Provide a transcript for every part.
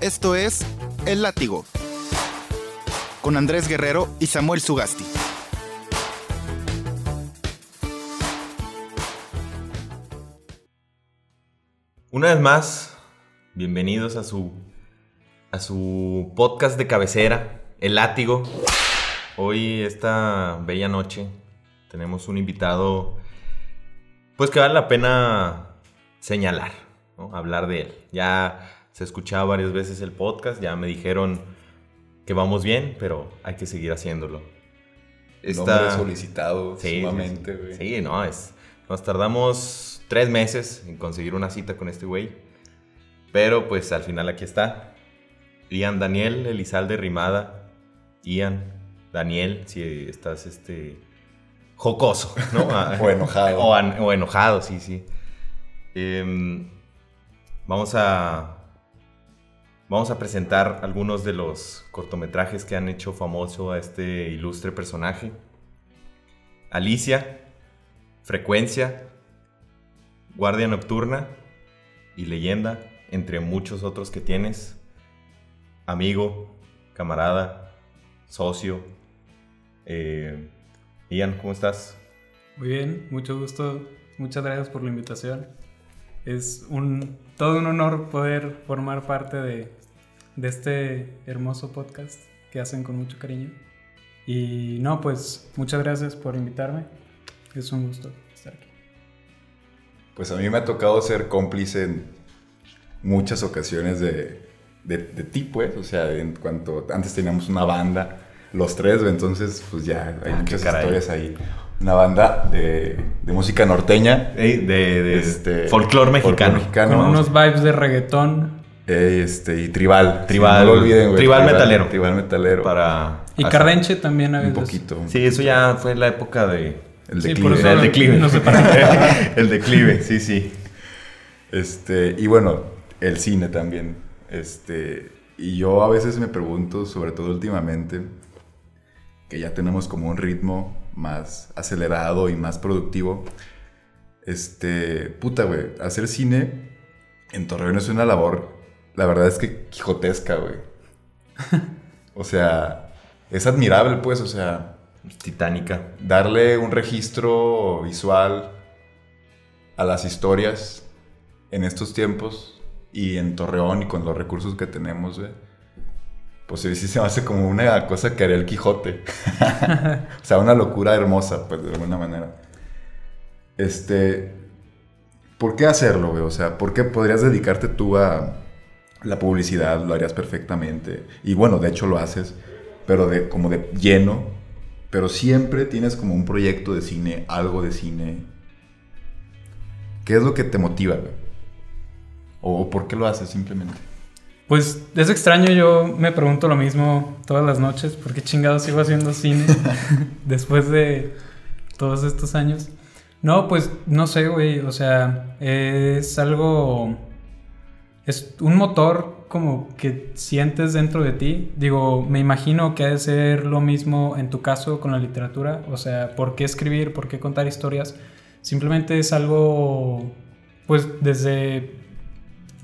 Esto es El Látigo, con Andrés Guerrero y Samuel Sugasti. Una vez más, bienvenidos a su, a su podcast de cabecera, El Látigo. Hoy, esta bella noche, tenemos un invitado, pues que vale la pena señalar, hablar de él. Ya se escuchaba varias veces el podcast, ya me dijeron que vamos bien, pero hay que seguir haciéndolo. Está solicitado Sí, sumamente, güey. Sí, no, es. Nos tardamos tres meses en conseguir una cita con este güey. Pero pues al final aquí está. Ian Daniel Elizalde Rimada. Ian, Daniel, si estás este. jocoso, ¿no? O enojado. O, o enojado, sí, sí. Em, vamos a. Vamos a presentar algunos de los cortometrajes que han hecho famoso a este ilustre personaje. Alicia, Frecuencia, Guardia Nocturna y Leyenda, entre muchos otros que tienes. Amigo, camarada, socio. Eh, Ian, ¿cómo estás? Muy bien, mucho gusto. Muchas gracias por la invitación. Es todo un honor poder formar parte de, de este hermoso podcast que hacen con mucho cariño. Y no, pues muchas gracias por invitarme. Es un gusto estar aquí. Pues a mí me ha tocado ser cómplice en muchas ocasiones de, de, de ti, pues. O sea, en cuanto antes teníamos una banda, los tres, entonces pues ya hay Ah, muchas historias ahí. Una banda de, de música norteña. Ey, de de Este, folclore mexicano. folclore Con mexicano. unos vibes de reggaetón este, y tribal. Tribal. no lo olviden, güey. Tribal metalero. Tribal metalero. Para. y Así. cardenche también a Un veces. poquito. Sí, eso ya fue la época de. El Sí, declive. por eso- El declive. no el declive, sí, sí. Este, y bueno, el cine también. Este, y yo a veces me pregunto, sobre todo últimamente, que ya tenemos como un ritmo más acelerado y más productivo. Este, puta, güey, hacer cine en Torreón es una labor, la verdad es que quijotesca, güey. O sea, es admirable, pues, o sea, Titánica. darle un registro visual a las historias en estos tiempos y en Torreón y con los recursos que tenemos, güey, pues sí se me hace como una cosa que haría el Quijote. o sea, una locura hermosa, pues, de alguna manera. Este, ¿por qué hacerlo, güey? O sea, ¿por qué podrías dedicarte tú a la publicidad? Lo harías perfectamente. Y bueno, de hecho lo haces, pero de, como de lleno. Pero siempre tienes como un proyecto de cine, algo de cine. ¿Qué es lo que te motiva? ¿O por qué lo haces simplemente? Pues es extraño, yo me pregunto lo mismo todas las noches, ¿por qué chingados sigo haciendo cine después de todos estos años? No, pues no sé, güey, o sea, es algo, es un motor como que sientes dentro de ti. Digo, me imagino que ha de ser lo mismo en tu caso con la literatura, o sea, ¿por qué escribir, por qué contar historias? Simplemente es algo, pues desde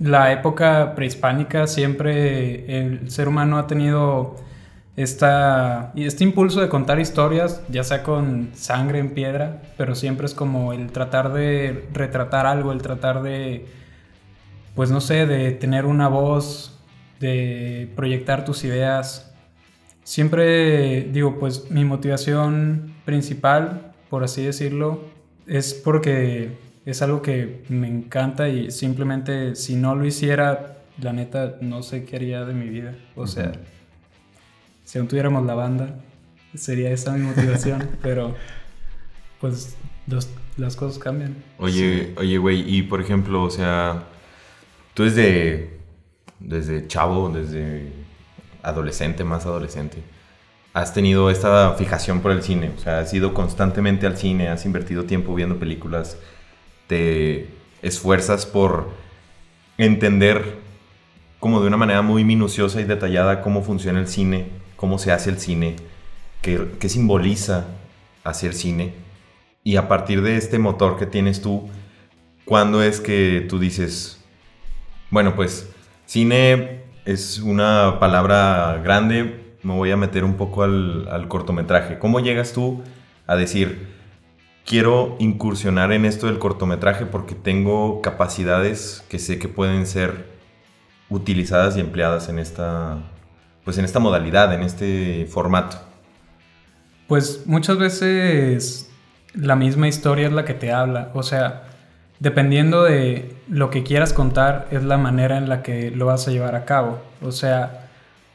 la época prehispánica siempre el ser humano ha tenido esta, este impulso de contar historias, ya sea con sangre en piedra, pero siempre es como el tratar de retratar algo, el tratar de, pues no sé, de tener una voz, de proyectar tus ideas. Siempre digo, pues mi motivación principal, por así decirlo, es porque es algo que me encanta y simplemente si no lo hiciera, la neta, no sé qué haría de mi vida. O sea, si aún tuviéramos la banda, sería esa mi motivación, pero pues los- las cosas cambian. Oye, oye, güey, y por ejemplo, o sea, tú desde, desde chavo, desde adolescente, más adolescente, has tenido esta fijación por el cine, o sea, has ido constantemente al cine, has invertido tiempo viendo películas, te esfuerzas por entender como de una manera muy minuciosa y detallada cómo funciona el cine, cómo se hace el cine, qué, qué simboliza hacer cine. Y a partir de este motor que tienes tú, ¿cuándo es que tú dices, bueno, pues cine es una palabra grande, me voy a meter un poco al, al cortometraje. ¿Cómo llegas tú a decir, quiero incursionar en esto del cortometraje porque tengo capacidades que sé que pueden ser utilizadas y empleadas en esta, pues en esta modalidad, en este formato? Pues muchas veces la misma historia es la que te habla, o sea, dependiendo de lo que quieras contar es la manera en la que lo vas a llevar a cabo. O sea,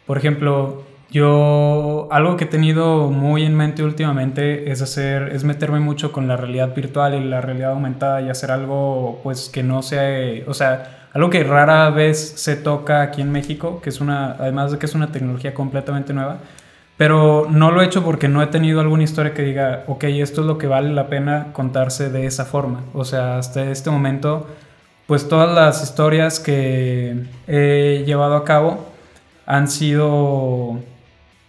por ejemplo, yo algo que he tenido muy en mente últimamente es hacer es meterme mucho con la realidad virtual y la realidad aumentada y hacer algo pues que no sea, o sea, algo que rara vez se toca aquí en México, que es una además de que es una tecnología completamente nueva, pero no lo he hecho porque no he tenido alguna historia que diga, ok, esto es lo que vale la pena contarse de esa forma. O sea, hasta este momento, pues todas las historias que he llevado a cabo han sido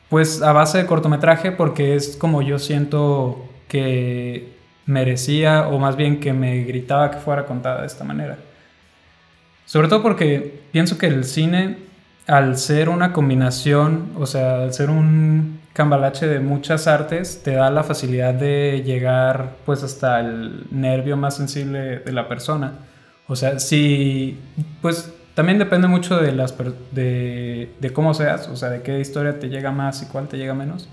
pues a base de cortometraje porque es como yo siento que merecía o más bien que me gritaba que fuera contada de esta manera. Sobre todo porque pienso que el cine, al ser una combinación, o sea, al ser un cambalache de muchas artes, te da la facilidad de llegar pues hasta el nervio más sensible de la persona. O sea, si pues también depende mucho de, las, de, de, cómo seas, o sea, de qué historia te llega más y cuál te llega menos.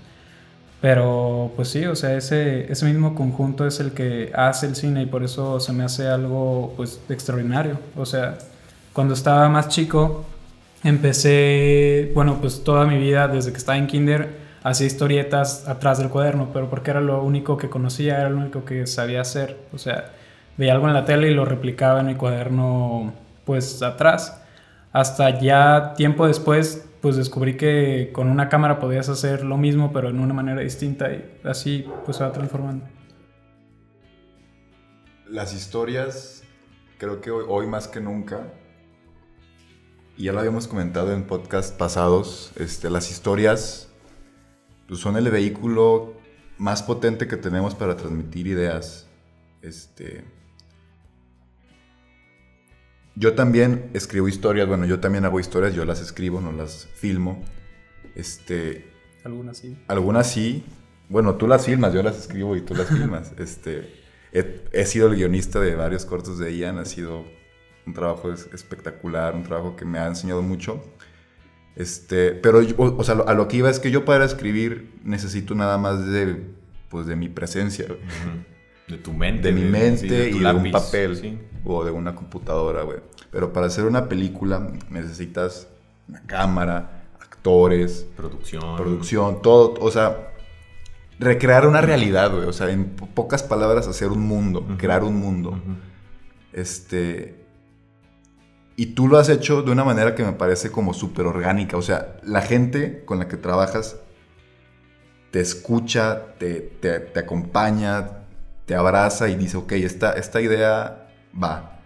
Pero pues sí, o sea, ese, ese mismo conjunto es el que hace el cine y por eso se me hace algo pues extraordinario. O sea, cuando estaba más chico, empecé, bueno, pues toda mi vida, desde que estaba en kinder, hacía historietas atrás del cuaderno, pero porque era lo único que conocía, era lo único que sabía hacer. O sea, veía algo en la tele y lo replicaba en mi cuaderno pues atrás. Hasta ya tiempo después, pues descubrí que con una cámara podías hacer lo mismo, pero en una manera distinta y así pues se va transformando. Las historias, creo que hoy, más que nunca, y ya lo habíamos comentado en podcast pasados, este, las historias pues, son el vehículo más potente que tenemos para transmitir ideas. Este, yo también escribo historias, bueno, yo también hago historias, yo las escribo, no las filmo. Este, algunas sí. Algunas sí. Bueno, tú las filmas, yo las escribo y tú las filmas. Este, he, sido el guionista de varios cortos de Ian, ha sido un trabajo espectacular, un trabajo que me ha enseñado mucho. Este, pero, o, sea, a lo que iba es que yo para escribir necesito nada más de, pues, de mi presencia. De tu mente. De mi mente y de un papel o de una computadora, güey. Pero para hacer una película necesitas una cámara, actores, producción, producción, todo, o sea, recrear una realidad, güey. O sea, en pocas palabras, hacer un mundo, crear un mundo. Este. Y tú lo has hecho de una manera que me parece como súper orgánica. O sea, la gente con la que trabajas te escucha, te, te acompaña, te abraza y dice, ok, esta, esta idea va,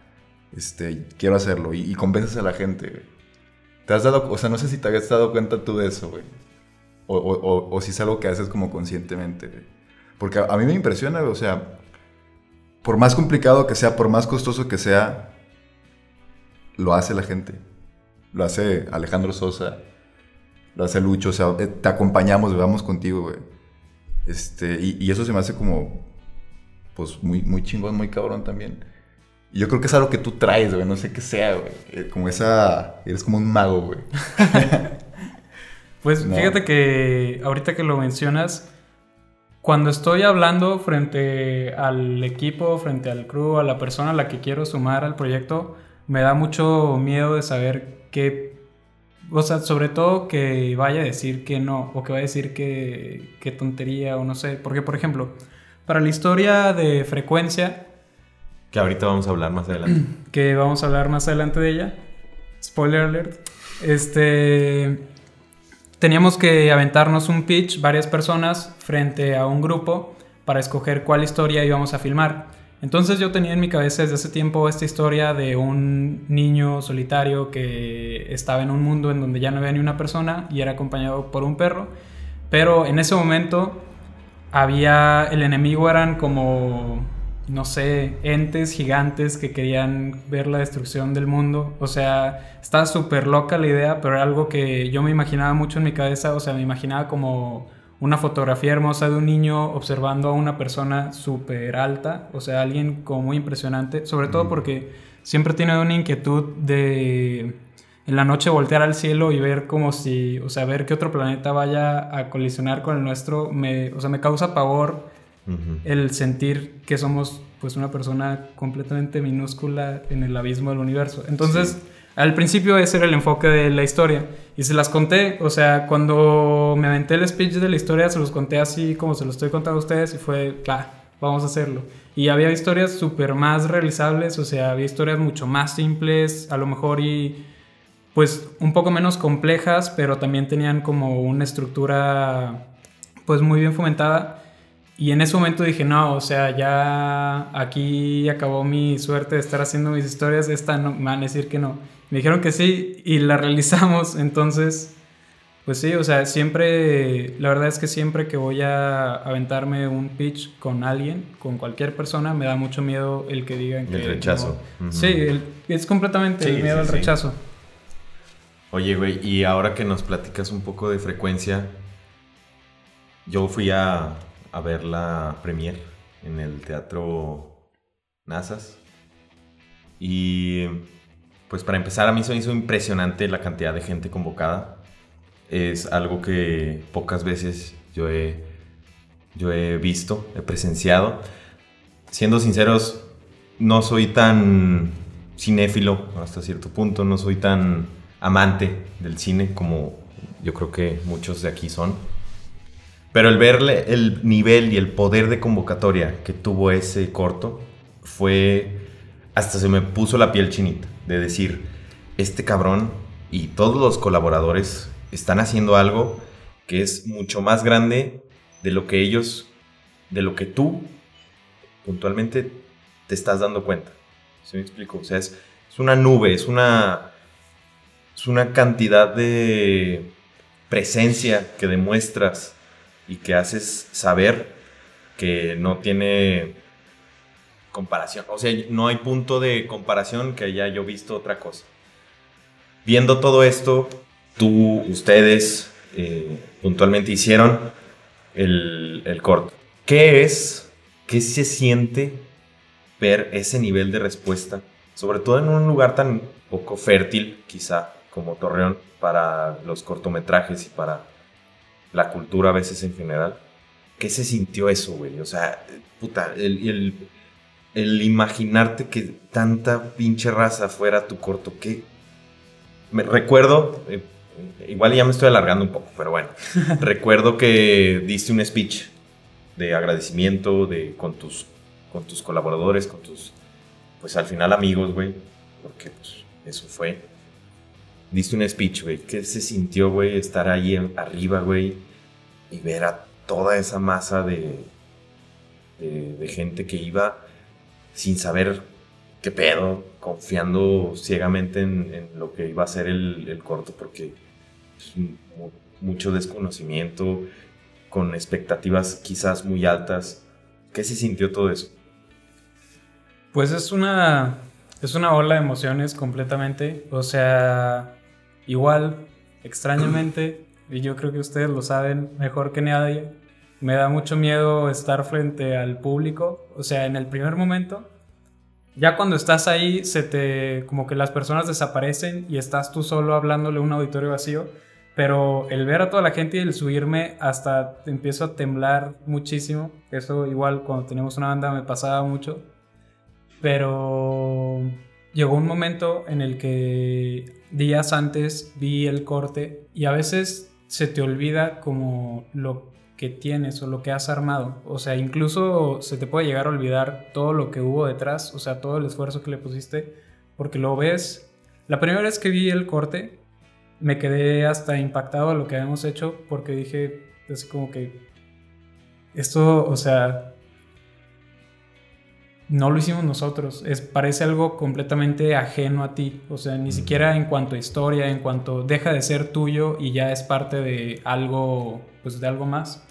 este, quiero hacerlo y, convences a la gente. ¿Te has dado, o sea, no sé si te habías dado cuenta tú de eso, güey? O, si es algo que haces como conscientemente, Porque a, mí me impresiona, o sea, por más complicado que sea, por más costoso que sea, lo hace la gente. Lo hace Alejandro Sosa, lo hace Lucho, o sea, eh, te acompañamos, vamos contigo, güey. Este, y, y, eso se me hace como pues muy, muy chingón, muy cabrón también. Y yo creo que es algo que tú traes, güey, no sé qué sea, güey. Eh, como esa, eres como un mago, güey. pues fíjate que ahorita que lo mencionas, cuando estoy hablando frente al equipo, frente al crew, a la persona a la que quiero sumar al proyecto, me da mucho miedo de saber qué, o sea, sobre todo que vaya a decir que no, o que vaya a decir que, que tontería, o no sé, porque por ejemplo, para la historia de frecuencia. Que ahorita vamos a hablar más adelante. Que vamos a hablar más adelante de ella. Spoiler alert. Este. Teníamos que aventarnos un pitch, varias personas, frente a un grupo, para escoger cuál historia íbamos a filmar. Entonces yo tenía en mi cabeza desde hace tiempo esta historia de un niño solitario que estaba en un mundo en donde ya no había ni una persona y era acompañado por un perro. Pero en ese momento había, el enemigo eran como no sé, entes gigantes que querían ver la destrucción del mundo. O sea, estaba súper loca la idea, pero era algo que yo me imaginaba mucho en mi cabeza. O sea, me imaginaba como una fotografía hermosa de un niño observando a una persona súper alta. O sea, alguien como muy impresionante. Sobre todo porque siempre tiene una inquietud de en la noche voltear al cielo y ver como si, o sea, ver que otro planeta vaya a colisionar con el nuestro, me, o sea, me causa pavor el sentir que somos pues una persona completamente minúscula en el abismo del universo. Entonces, al principio ese era el enfoque de la historia y se las conté, o sea, cuando me aventé el speech de la historia se los conté así como se los estoy contando a ustedes y fue, va, vamos a hacerlo. Y había historias súper más realizables, o sea, había historias mucho más simples, a lo mejor y pues un poco menos complejas, pero también tenían como una estructura pues muy bien fomentada. Y en ese momento dije, no, o sea, ya aquí acabó mi suerte de estar haciendo mis historias, esta no, me van a decir que no. Me dijeron que sí y la realizamos, entonces, pues sí, o sea, siempre, la verdad es que siempre que voy a aventarme un pitch con alguien, con cualquier persona, me da mucho miedo el que digan que... El rechazo. Sí, es completamente el miedo al rechazo. Oye, güey, y ahora que nos platicas un poco de frecuencia, yo fui a, ver la premier en el Teatro Nazas. Y pues para empezar, a mí se me hizo impresionante la cantidad de gente convocada. Es algo que pocas veces yo he, yo he visto, he presenciado. Siendo sinceros, no soy tan cinéfilo hasta cierto punto, no soy tan amante del cine como yo creo que muchos de aquí son. Pero el verle el nivel y el poder de convocatoria que tuvo ese corto fue hasta se me puso la piel chinita de decir, este cabrón y todos los colaboradores están haciendo algo que es mucho más grande de lo que ellos, de lo que tú puntualmente te estás dando cuenta. ¿Se me explico? O sea, es, es una nube, es una es una cantidad de presencia que demuestras y que haces saber que no tiene comparación. O sea, no hay punto de comparación que haya yo visto otra cosa. Viendo todo esto, tú, ustedes, eh, puntualmente hicieron el, el corto. ¿Qué es, qué se siente ver ese nivel de respuesta? Sobre todo en un lugar tan poco fértil, quizá, como Torreón para los cortometrajes y para la cultura a veces en general. ¿Qué se sintió eso, güey? O sea, puta, el, el, imaginarte que tanta pinche raza fuera tu corto, ¿qué? Me recuerdo, eh, igual ya me estoy alargando un poco, pero bueno, recuerdo que diste un speech de agradecimiento de, con, tus, con tus colaboradores, con tus, pues al final amigos, güey, porque pues, eso fue diste un speech, güey. ¿Qué se sintió, güey, estar ahí arriba, güey? Y ver a toda esa masa de, de, gente que iba sin saber qué pedo, confiando ciegamente en, lo que iba a ser el, corto, porque es mucho desconocimiento, con expectativas quizás muy altas. ¿Qué se sintió todo eso? Pues es una, es una ola de emociones completamente. O sea, Igual, extrañamente, y yo creo que ustedes lo saben mejor que nadie, me da mucho miedo estar frente al público. O sea, en el primer momento, ya cuando estás ahí, se te. como que las personas desaparecen y estás tú solo hablándole a un auditorio vacío. Pero el ver a toda la gente y el subirme hasta empiezo a temblar muchísimo. Eso igual cuando teníamos una banda me pasaba mucho. Pero llegó un momento en el que días antes vi el corte y a veces se te olvida como lo que tienes o lo que has armado. O sea, incluso se te puede llegar a olvidar todo lo que hubo detrás, o sea, todo el esfuerzo que le pusiste, porque lo ves. La primera vez que vi el corte, me quedé hasta impactado de lo que habíamos hecho, porque dije, es como que esto, o sea, no lo hicimos nosotros. Es, parece algo completamente ajeno a ti. O sea, ni siquiera en cuanto a historia, en cuanto deja de ser tuyo y ya es parte de algo, pues de algo más.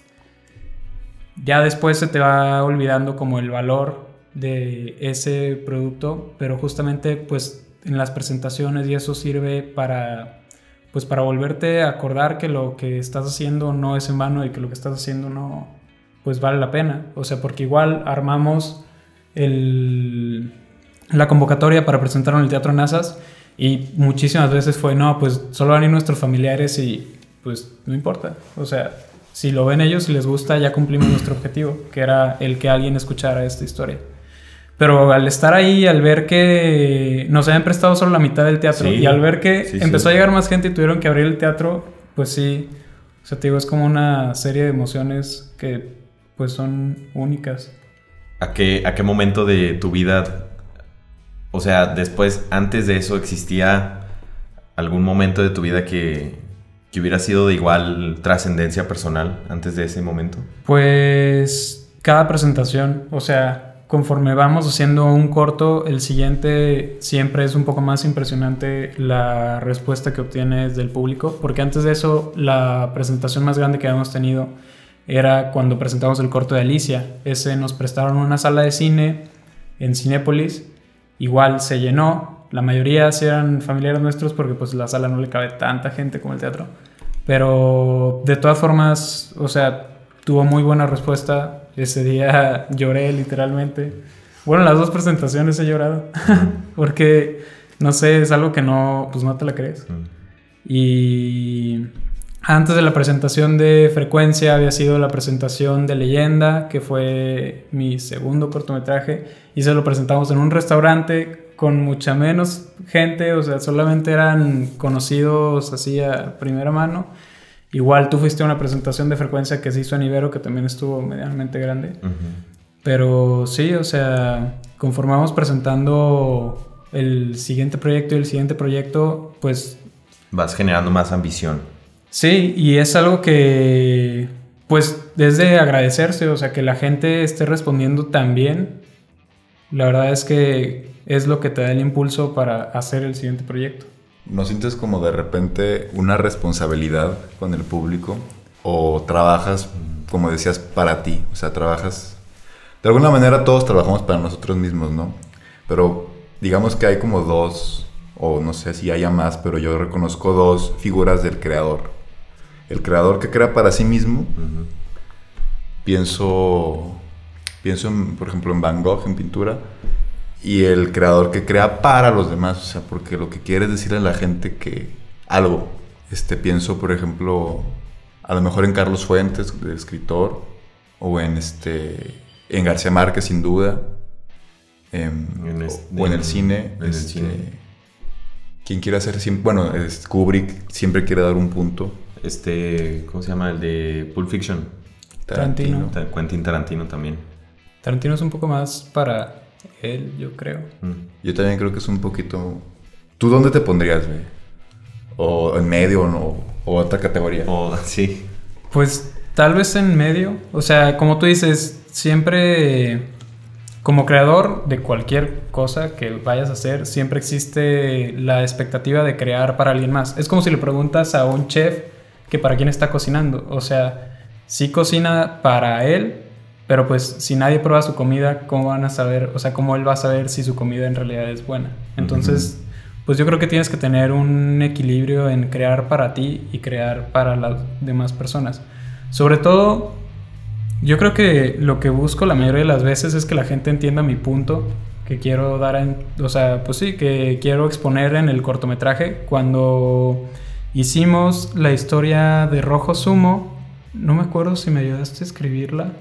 Ya después se te va olvidando como el valor de ese producto, pero justamente pues en las presentaciones y eso sirve para pues para volverte a acordar que lo que estás haciendo no es en vano y que lo que estás haciendo no pues vale la pena, o sea, porque igual armamos el, la convocatoria para presentar en el Teatro Nazas y muchísimas veces fue, no, pues solo van a ir nuestros familiares y pues no importa, o sea, si lo ven ellos y les gusta, ya cumplimos nuestro objetivo, que era el que alguien escuchara esta historia. Pero al estar ahí, al ver que nos habían prestado solo la mitad del teatro y al ver que empezó a llegar más gente y tuvieron que abrir el teatro, pues sí, o sea, te digo, es como una serie de emociones que pues son únicas. ¿A qué, a qué momento de tu vida, o sea, después, antes de eso, existía algún momento de tu vida que, que hubiera sido de igual trascendencia personal antes de ese momento? Pues cada presentación, o sea, conforme vamos haciendo un corto, el siguiente siempre es un poco más impresionante la respuesta que obtienes del público, porque antes de eso la presentación más grande que habíamos tenido era cuando presentamos el corto de Alicia. Ese nos prestaron una sala de cine en Cinépolis, igual se llenó, la mayoría sí eran familiares nuestros porque pues la sala no le cabe tanta gente como el teatro. Pero de todas formas, o sea, tuvo muy buena respuesta. Ese día lloré literalmente. Bueno, las dos presentaciones he llorado. porque, no sé, es algo que no, pues no te la crees. Y antes de la presentación de Frecuencia había sido la presentación de Leyenda, que fue mi segundo cortometraje. Y se lo presentamos en un restaurante con mucha menos gente, o sea, solamente eran conocidos así a primera mano. Igual tú fuiste a una presentación de frecuencia que se hizo en Ibero, que también estuvo medianamente grande. Pero sí, o sea, conformamos presentando el siguiente proyecto y el siguiente proyecto, pues... Vas generando más ambición. Sí, y es algo que, pues, es de agradecerse, o sea, que la gente esté respondiendo tan bien. La verdad es que es lo que te da el impulso para hacer el siguiente proyecto. ¿No sientes como de repente una responsabilidad con el público? ¿O trabajas, como decías, para ti? O sea, trabajas... De alguna manera todos trabajamos para nosotros mismos, ¿no? Pero digamos que hay como dos, o no sé si haya más, pero yo reconozco dos figuras del creador. El creador que crea para sí mismo. Pienso, pienso por ejemplo, en Van Gogh, en pintura y el creador que crea para los demás, o sea, porque lo que quiere es decirle a la gente que algo, este, pienso, por ejemplo, a lo mejor en Carlos Fuentes, de escritor, o en, este, en García Márquez, sin duda, em, o, en el cine, en este, quien quiera hacer, bueno, es Kubrick siempre quiere dar un punto. Este, ¿cómo se llama? El de Pulp Fiction. Tarantino. Tarantino. Quentin Tarantino también. Tarantino es un poco más para él, yo creo. Mm. Yo también creo que es un poquito... ¿Tú dónde te pondrías, güey? ¿O en medio o, o otra categoría? O sí. Pues tal vez en medio. O sea, como tú dices, siempre como creador de cualquier cosa que vayas a hacer, siempre existe la expectativa de crear para alguien más. Es como si le preguntas a un chef que para quién está cocinando. O sea, sí cocina para él, pero pues si nadie prueba su comida, ¿cómo van a saber? O sea, ¿cómo él va a saber si su comida en realidad es buena? Entonces, pues yo creo que tienes que tener un equilibrio en crear para ti y crear para las demás personas. Sobre todo, yo creo que lo que busco la mayoría de las veces es que la gente entienda mi punto que quiero dar en, o sea, pues sí, que quiero exponer en el cortometraje. Cuando hicimos la historia de Rojo Sumo, no me acuerdo si me ayudaste a escribirla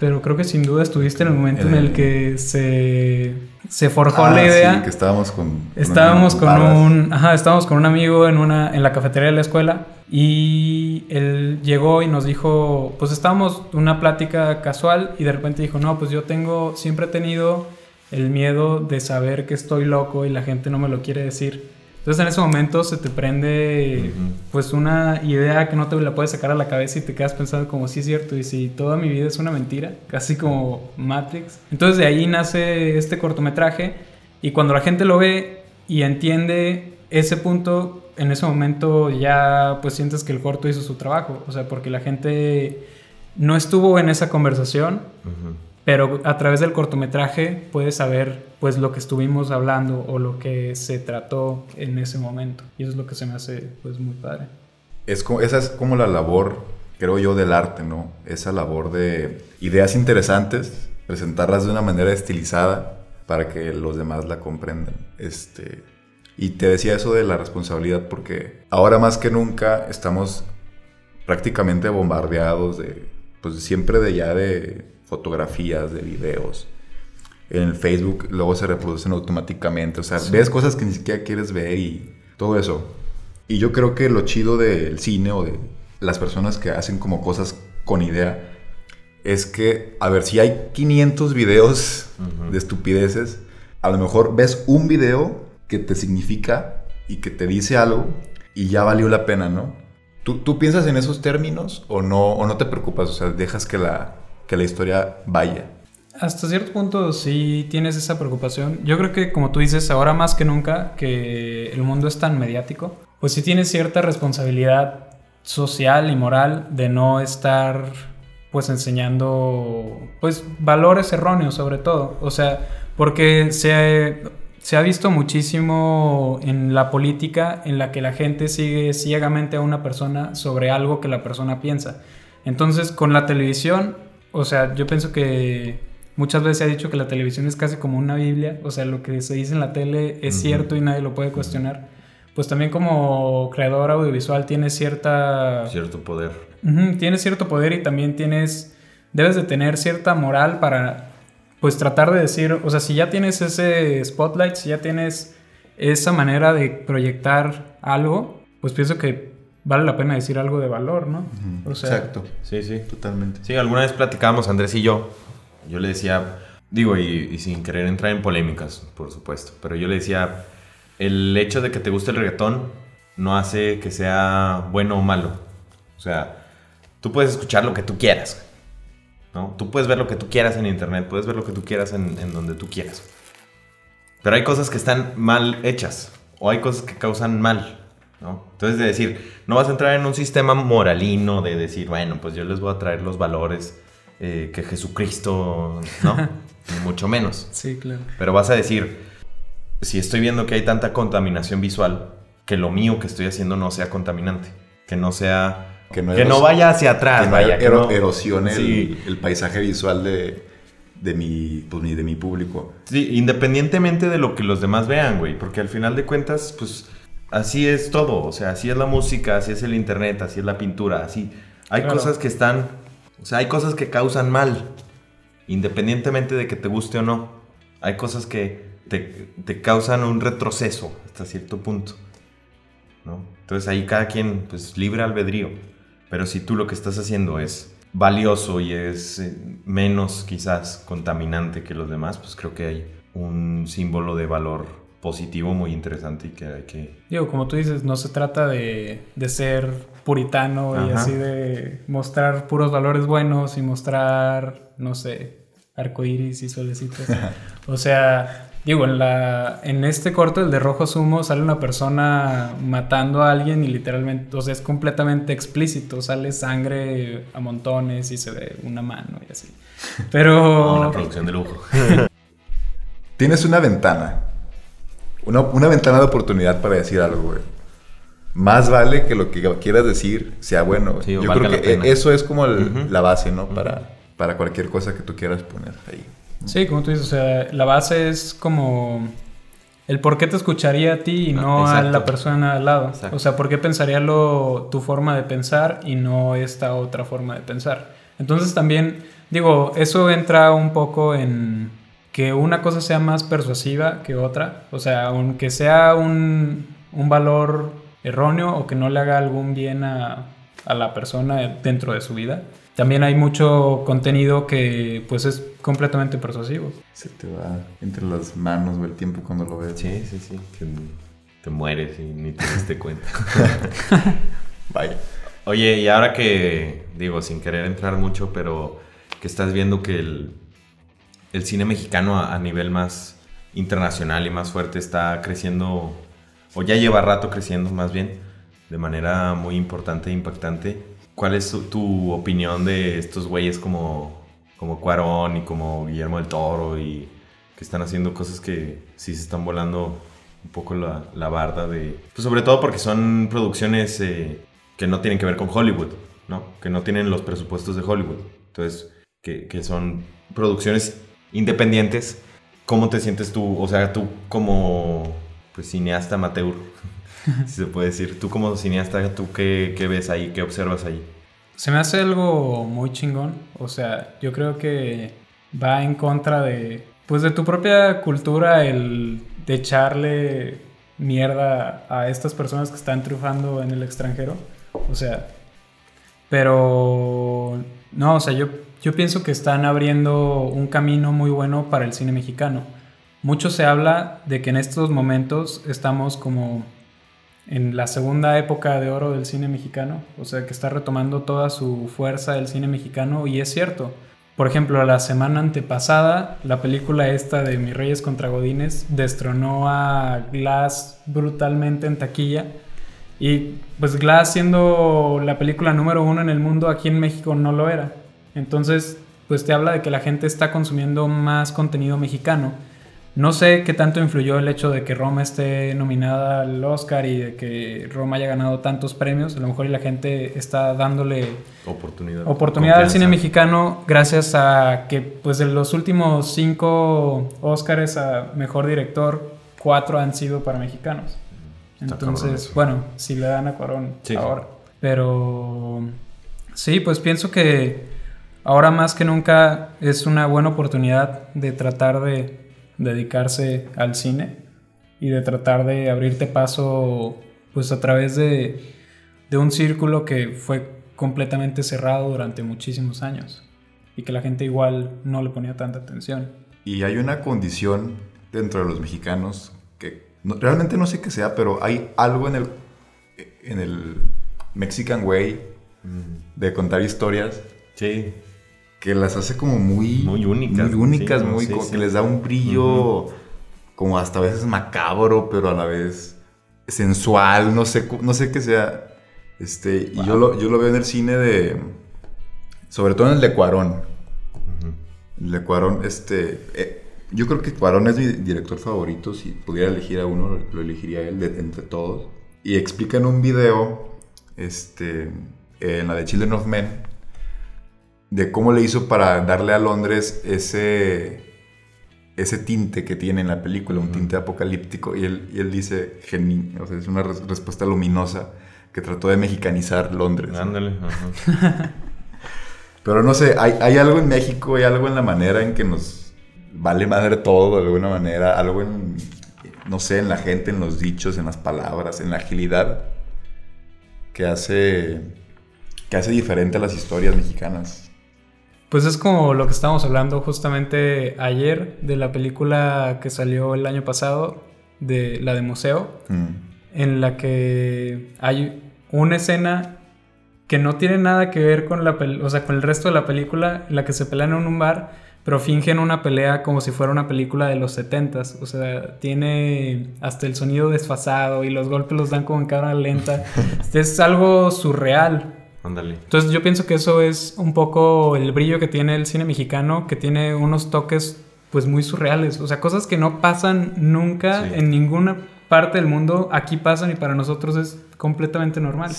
pero creo que sin duda estuviste en el momento en el que se, se forjó la ah, idea. Sí, que estábamos con, estábamos con un, ajá, estábamos con un amigo en una en la cafetería de la escuela y él llegó y nos dijo, pues estábamos una plática casual y de repente dijo, "No, pues yo tengo siempre he tenido el miedo de saber que estoy loco y la gente no me lo quiere decir." Entonces en ese momento se te prende pues una idea que no te la puedes sacar a la cabeza y te quedas pensando como sí es cierto y si toda mi vida es una mentira, casi como Matrix. Entonces de ahí nace este cortometraje y cuando la gente lo ve y entiende ese punto, en ese momento ya pues sientes que el corto hizo su trabajo, o sea, porque la gente no estuvo en esa conversación pero a través del cortometraje puedes saber pues lo que estuvimos hablando o lo que se trató en ese momento. Y eso es lo que se me hace pues muy padre. Es como, esa es como la labor, creo yo, del arte, ¿no? Esa labor de ideas interesantes, presentarlas de una manera estilizada para que los demás la comprendan. Este, y te decía eso de la responsabilidad porque ahora más que nunca estamos prácticamente bombardeados de, pues siempre de ya de fotografías, de videos. En el Facebook luego se reproducen automáticamente. O sea, ves cosas que ni siquiera quieres ver y todo eso. Y yo creo que lo chido del cine o de las personas que hacen como cosas con idea es que, a ver, si hay 500 videos de estupideces, a lo mejor ves un video que te significa y que te dice algo y ya valió la pena, ¿no? ¿Tú, tú piensas en esos términos o no, o no te preocupas? O sea, dejas que la, que la historia vaya. Hasta cierto punto sí tienes esa preocupación. Yo creo que como tú dices, ahora más que nunca que el mundo es tan mediático, pues sí tienes cierta responsabilidad social y moral de no estar pues enseñando pues valores erróneos sobre todo. O sea, porque se, se ha visto muchísimo en la política en la que la gente sigue ciegamente a una persona sobre algo que la persona piensa. Entonces con la televisión o sea, yo pienso que muchas veces se ha dicho que la televisión es casi como una Biblia, o sea, lo que se dice en la tele es cierto y nadie lo puede cuestionar. Pues también como creador audiovisual tienes cierta... Cierto poder. tienes cierto poder y también tienes... Debes de tener cierta moral para, pues, tratar de decir, o sea, si ya tienes ese spotlight, si ya tienes esa manera de proyectar algo, pues pienso que vale la pena decir algo de valor, ¿no? Exacto. Sí, sí. Totalmente. Sí, alguna vez platicábamos Andrés y yo. Yo le decía, digo, y, sin querer entrar en polémicas, por supuesto, pero yo le decía, el hecho de que te guste el reggaetón no hace que sea bueno o malo. O sea, tú puedes escuchar lo que tú quieras. ¿no? Tú puedes ver lo que tú quieras en internet, puedes ver lo que tú quieras en, en donde tú quieras. Pero hay cosas que están mal hechas o hay cosas que causan mal. Entonces, de decir, no vas a entrar en un sistema moralino de decir, bueno, pues yo les voy a traer los valores eh, que Jesucristo, ¿no? Ni mucho menos. Sí, claro. Pero vas a decir, si estoy viendo que hay tanta contaminación visual, que lo mío que estoy haciendo no sea contaminante, que no sea... Que no, vaya hacia atrás, que vaya. No erosione el, paisaje visual de, de mi, pues, de mi público. Sí, independientemente de lo que los demás vean, güey, porque al final de cuentas, pues así es todo, o sea, así es la música, así es el internet, así es la pintura, así. Hay cosas que están, o sea, hay cosas que causan mal, independientemente de que te guste o no. Hay cosas que te, causan un retroceso hasta cierto punto, ¿no? Entonces ahí cada quien, pues, libre albedrío. Pero si tú lo que estás haciendo es valioso y es eh, menos quizás contaminante que los demás, pues creo que hay un símbolo de valor positivo muy interesante y que hay que... Digo, como tú dices, no se trata de, de ser puritano y así de mostrar puros valores buenos y mostrar, no sé, arcoíris y solecitos. o sea, digo, en, la, en este corto, el de Rojo Sumo, sale una persona matando a alguien y literalmente, o sea, es completamente explícito, sale sangre a montones y se ve una mano y así. Pero... una producción de lujo. Tienes una ventana una, ventana de oportunidad para decir algo, güey. Más vale que lo que quieras decir sea bueno. Yo creo que eso es como la base, ¿no? para, para cualquier cosa que tú quieras poner ahí. Sí, como tú dices, o sea, la base es como el por qué te escucharía a ti y ah, no a la persona al lado. O sea, por qué pensaría lo, tu forma de pensar y no esta otra forma de pensar. Entonces también, digo, eso entra un poco en que una cosa sea más persuasiva que otra. O sea, aunque sea un, valor erróneo o que no le haga algún bien a, la persona dentro de su vida. También hay mucho contenido que pues es completamente persuasivo. Se te va entre las manos o el tiempo cuando lo ves. Sí, sí, sí. Que te mueres y ni te diste cuenta. Vaya. Oye, y ahora que, digo, sin querer entrar mucho, pero que estás viendo que el, el cine mexicano a, nivel más internacional y más fuerte está creciendo, o ya lleva rato creciendo más bien, de manera muy importante e impactante. ¿Cuál es tu opinión de estos güeyes como, como Cuarón y como Guillermo del Toro y que están haciendo cosas que sí se están volando un poco la, la barda de... Pues sobre todo porque son producciones eh, que no tienen que ver con Hollywood, ¿no? Que no tienen los presupuestos de Hollywood. Entonces, que, que son producciones independientes. ¿Cómo te sientes tú? O sea, tú como pues, cineasta amateur, si se puede decir. Tú como cineasta, ¿tú qué, ves ahí? ¿Qué observas ahí? Se me hace algo muy chingón. O sea, yo creo que va en contra de, pues, de tu propia cultura el de echarle mierda a estas personas que están triunfando en el extranjero. O sea, pero no, o sea, yo, yo pienso que están abriendo un camino muy bueno para el cine mexicano. Mucho se habla de que en estos momentos estamos como en la segunda época de oro del cine mexicano, o sea, que está retomando toda su fuerza el cine mexicano y es cierto. Por ejemplo, la semana antepasada, la película esta de Mis Reyes contra Godines destronó a Glass brutalmente en taquilla. Y pues Glass siendo la película número uno en el mundo, aquí en México no lo era. Entonces, pues te habla de que la gente está consumiendo más contenido mexicano. No sé qué tanto influyó el hecho de que Roma esté nominada al Oscar y de que Roma haya ganado tantos premios. A lo mejor la gente está dándole Oportunidad. oportunidad al cine mexicano gracias a que pues de los últimos cinco Oscars a mejor director, cuatro han sido para mexicanos. Está Entonces, bueno, si le dan a Cuarón sí. ahora. Pero sí, pues pienso que ahora más que nunca es una buena oportunidad de tratar de dedicarse al cine y de tratar de abrirte paso pues a través de, de un círculo que fue completamente cerrado durante muchísimos años y que la gente igual no le ponía tanta atención. Y hay una condición dentro de los mexicanos que no- realmente no sé qué sea, pero hay algo en el, en el Mexican Way de contar historias Sí, que las hace como muy, Muy únicas, muy únicas, muy Sí, como sí. que les da un brillo como hasta a veces macabro, pero a la vez sensual, no sé, no sé qué sea. Este, y yo lo, yo lo veo en el cine de, sobre todo en el de Cuarón. El de Cuarón, este, eh, yo creo que Cuarón es mi director favorito. Si pudiera elegir a uno, lo, elegiría él de- entre todos. Y explica en un video, este, en la de Children of Men, de cómo le hizo para darle a Londres ese, ese tinte que tiene en la película, un tinte apocalíptico. Y él, y él dice, geni- o sea, es una res- respuesta luminosa que trató de mexicanizar Londres. ándale. Pero no sé, hay, hay algo en México, hay algo en la manera en que nos vale madre todo de alguna manera, algo en, no sé, en la gente, en los dichos, en las palabras, en la agilidad que hace, que hace diferente a las historias mexicanas. Pues es como lo que estábamos hablando justamente ayer de la película que salió el año pasado, de la de Museo, Mm. en la que hay una escena que no tiene nada que ver con la o sea, con el resto de la película, en la que se pelean en un bar, pero fingen una pelea como si fuera una película de los 70s, o sea, tiene hasta el sonido desfasado y los golpes los dan como en cámara lenta. es algo surreal. Ándale. Entonces yo pienso que eso es un poco el brillo que tiene el cine mexicano, que tiene unos toques pues muy surreales, o sea, cosas que no pasan nunca Sí. en ninguna parte del mundo, aquí pasan y para nosotros es completamente normal.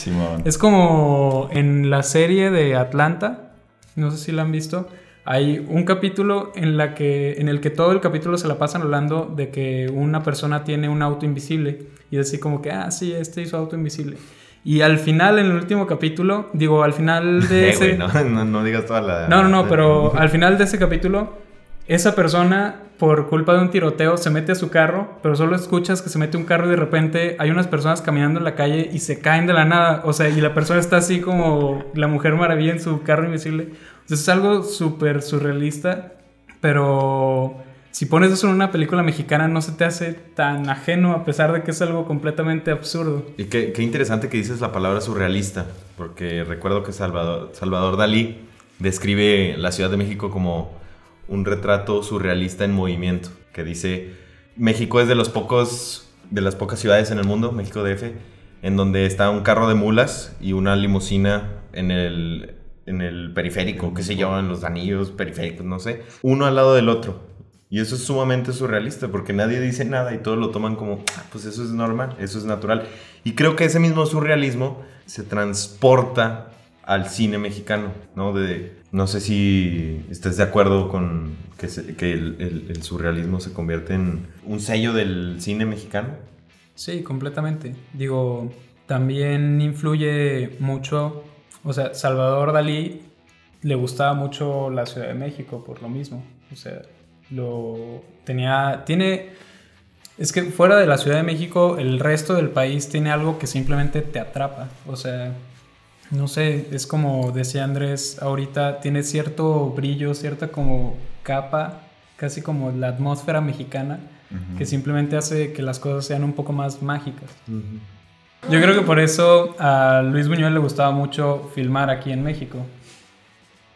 Es como en la serie de Atlanta, no sé si la han visto, hay un capítulo en, la que, en el que todo el capítulo se la pasan hablando de que una persona tiene un auto invisible y es así como que, ah, sí, este hizo auto invisible. Y al final, en el último capítulo, digo, al final de Eh, ese... no, no, no digas toda la... No, no, no, pero al final de ese capítulo, esa persona, por culpa de un tiroteo, se mete a su carro, pero solo escuchas que se mete un carro y de repente hay unas personas caminando en la calle y se caen de la nada. O sea, y la persona está así como la mujer maravilla en su carro invisible. Sea, es algo súper surrealista, pero si pones eso en una película mexicana no se te hace tan ajeno a pesar de que es algo completamente absurdo. Y qué, interesante que dices la palabra surrealista, porque recuerdo que Salvador, Salvador Dalí describe la Ciudad de México como un retrato surrealista en movimiento, que dice, México es de los pocos, de las pocas ciudades en el mundo, México DF, en donde está un carro de mulas y una limusina en el, en el periférico, qué sé yo, en los anillos periféricos, no sé, uno al lado del otro. Y eso es sumamente surrealista porque nadie dice nada y todos lo toman como, ah, pues eso es normal, eso es natural. Y creo que ese mismo surrealismo se transporta al cine mexicano, ¿no? De, no sé si estés de acuerdo con que, se- que el- el surrealismo se convierte en un sello del cine mexicano. Sí, completamente. Digo, también influye mucho, o sea, Salvador Dalí le gustaba mucho la Ciudad de México por lo mismo. O sea, lo tenía, tiene, es que fuera de la Ciudad de México, el resto del país tiene algo que simplemente te atrapa. O sea, no sé, es como decía Andrés ahorita, tiene cierto brillo, cierta como capa, casi como la atmósfera mexicana, que simplemente hace que las cosas sean un poco más mágicas. Yo creo que por eso a Luis Buñuel le gustaba mucho filmar aquí en México.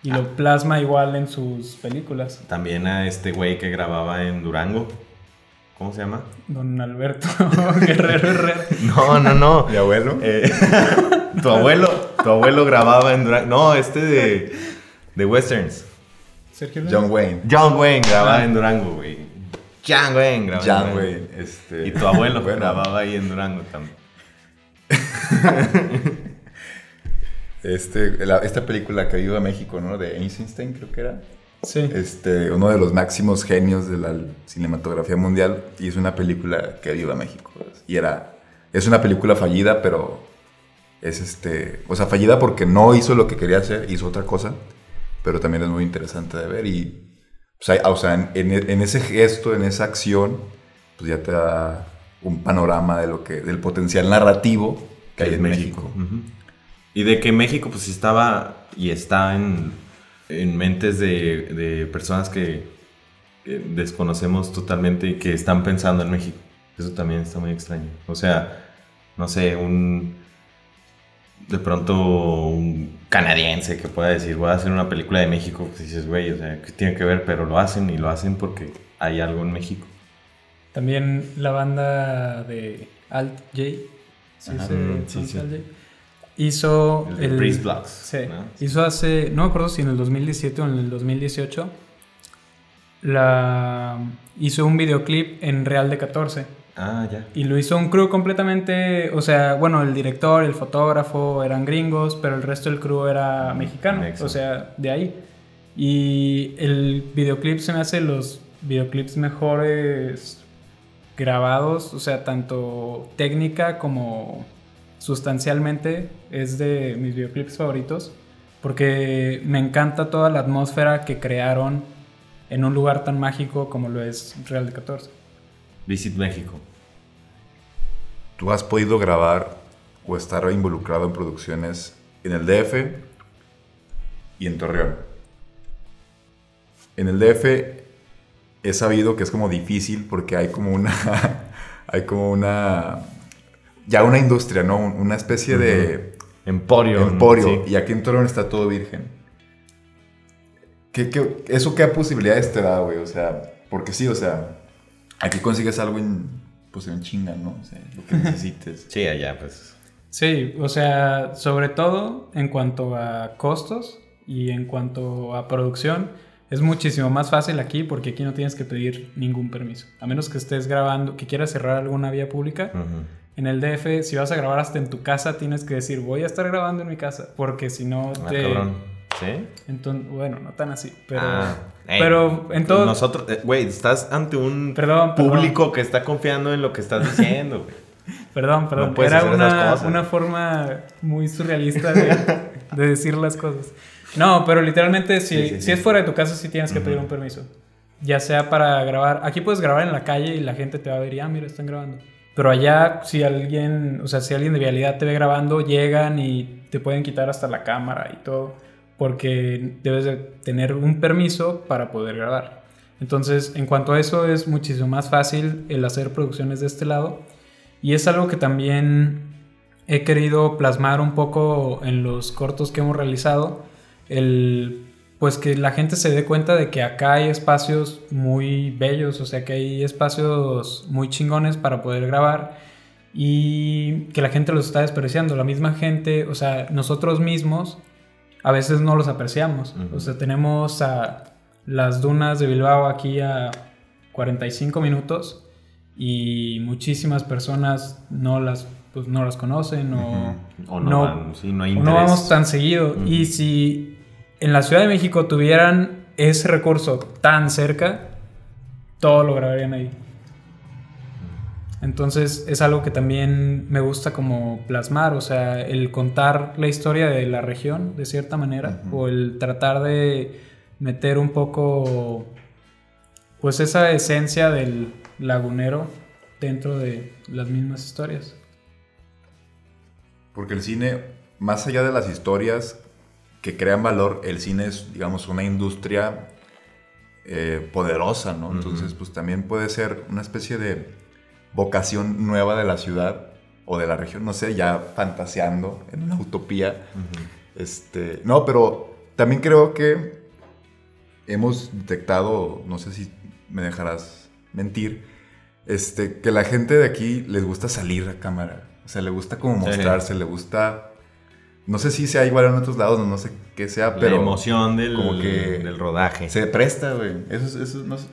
Y lo plasma igual en sus películas. También a este güey que grababa en Durango. ¿Cómo se llama? Don Alberto Guerrero Herrera. No, no, no. Mi abuelo. Eh, tu abuelo, tu abuelo grababa en Durango. No, este de, de westerns. Sergio John Wayne. John Wayne grababa Ah. en Durango, güey. John Wayne grababa en John Durango. Wayne. Este... Y tu abuelo Bueno, grababa ahí en Durango también. Este, la- esta película que ayuda a México, ¿no? De Eisenstein, creo que era. Sí. Este, uno de los máximos genios de la cinematografía mundial y es una película que ayuda a México. Y era, es una película fallida, pero es este, o sea, fallida porque no hizo lo que quería hacer, hizo otra cosa, pero también es muy interesante de ver y, pues, hay- o sea, en, en- ese gesto, en esa acción, pues ya te da un panorama de lo que, del potencial narrativo que hay en México. Ujú. Y de que México pues estaba y está en, en mentes de, de personas que, que desconocemos totalmente y que están pensando en México. Eso también está muy extraño. O sea, no sé, un... De pronto un canadiense que pueda decir, voy a hacer una película de México, pues dices, güey, o sea, ¿qué tiene que ver? Pero lo hacen y lo hacen porque hay algo en México. También la banda de Alt J. ¿sí Ajá, se mm, sí, sí. Alt J? Hizo El de Breeze Blocks, Sí. ¿no? Hizo hace, no me acuerdo si en el 2017 o en el 2018, la, hizo un videoclip en Real de 14. Ah, ya. Y lo hizo un crew completamente, o sea, bueno, el director, el fotógrafo eran gringos, pero el resto del crew era mexicano, Mexa. o sea, de ahí. Y el videoclip se me hace los videoclips mejores grabados, o sea, tanto técnica como sustancialmente es de mis videoclips favoritos, porque me encanta toda la atmósfera que crearon en un lugar tan mágico como lo es Real de 14. Visit México. ¿Tú has podido grabar o estar involucrado en producciones en el DF y en Torreón? En el DF he sabido que es como difícil porque hay como una hay como una ya una industria, ¿no? Una especie de Emporio. emporio sí. y aquí en Torreón está todo virgen. ¿Qué, qué- eso qué posibilidades te da, güey? O sea, porque sí, o sea, aquí consigues algo en pues en chinga, ¿no? O sea, lo que necesites. Sí, allá pues. Sí, o sea, sobre todo en cuanto a costos y en cuanto a producción, es muchísimo más fácil aquí porque aquí no tienes que pedir ningún permiso. A menos que estés grabando, que quieras cerrar alguna vía pública. Ujú. En el DF, si vas a grabar hasta en tu casa, tienes que decir, voy a estar grabando en mi casa. Porque si no Ah, te... cabrón. ¿Sí? Entonces, bueno, no tan así, pero... Ah, pero en todo... Nosotros, eh, güey, estás ante un Perdón, perdón. público que está confiando en lo que estás diciendo, güey. Perdón, perdón. Era una, una forma muy surrealista de, de decir las cosas. No, pero literalmente si, Sí, sí, sí. si es fuera de tu casa sí tienes que pedir un permiso. Ya sea para grabar. Aquí puedes grabar en la calle y la gente te va a ver y, ah, mira, están grabando. Pero allá, si alguien, o sea, si alguien de vialidad te ve grabando, llegan y te pueden quitar hasta la cámara y todo. Porque debes de tener un permiso para poder grabar. Entonces, en cuanto a eso, es muchísimo más fácil el hacer producciones de este lado. Y es algo que también he querido plasmar un poco en los cortos que hemos realizado. El, pues que la gente se dé cuenta de que acá hay espacios muy bellos, o sea que hay espacios muy chingones para poder grabar y que la gente los está despreciando. La misma gente, o sea, nosotros mismos a veces no los apreciamos. Ujú. O sea, tenemos a las dunas de Bilbao aquí a 45 minutos y muchísimas personas no las, pues, no las conocen o, O no, No. van, sí, no hay o interés. no vamos tan seguido. Y si en la Ciudad de México tuvieran ese recurso tan cerca, todo lo grabarían ahí. Entonces es algo que también me gusta como plasmar, o sea, el contar la historia de la región de cierta manera, o el tratar de meter un poco, pues esa esencia del lagunero dentro de las mismas historias. Porque el cine, más allá de las historias que crean valor, el cine es, digamos, una industria eh, poderosa, ¿no? Entonces, pues también puede ser una especie de vocación nueva de la ciudad o de la región, no sé, ya fantaseando en una utopía. Este, no, pero también creo que hemos detectado, no sé si me dejarás mentir, este, que la gente de aquí les gusta salir a cámara. O sea, le gusta como Sí. mostrarse, le gusta... No sé si sea igual en otros lados, no, no sé qué sea, pero... la emoción del, como que del rodaje. Se presta, güey. Eso, es- eso es- no sé.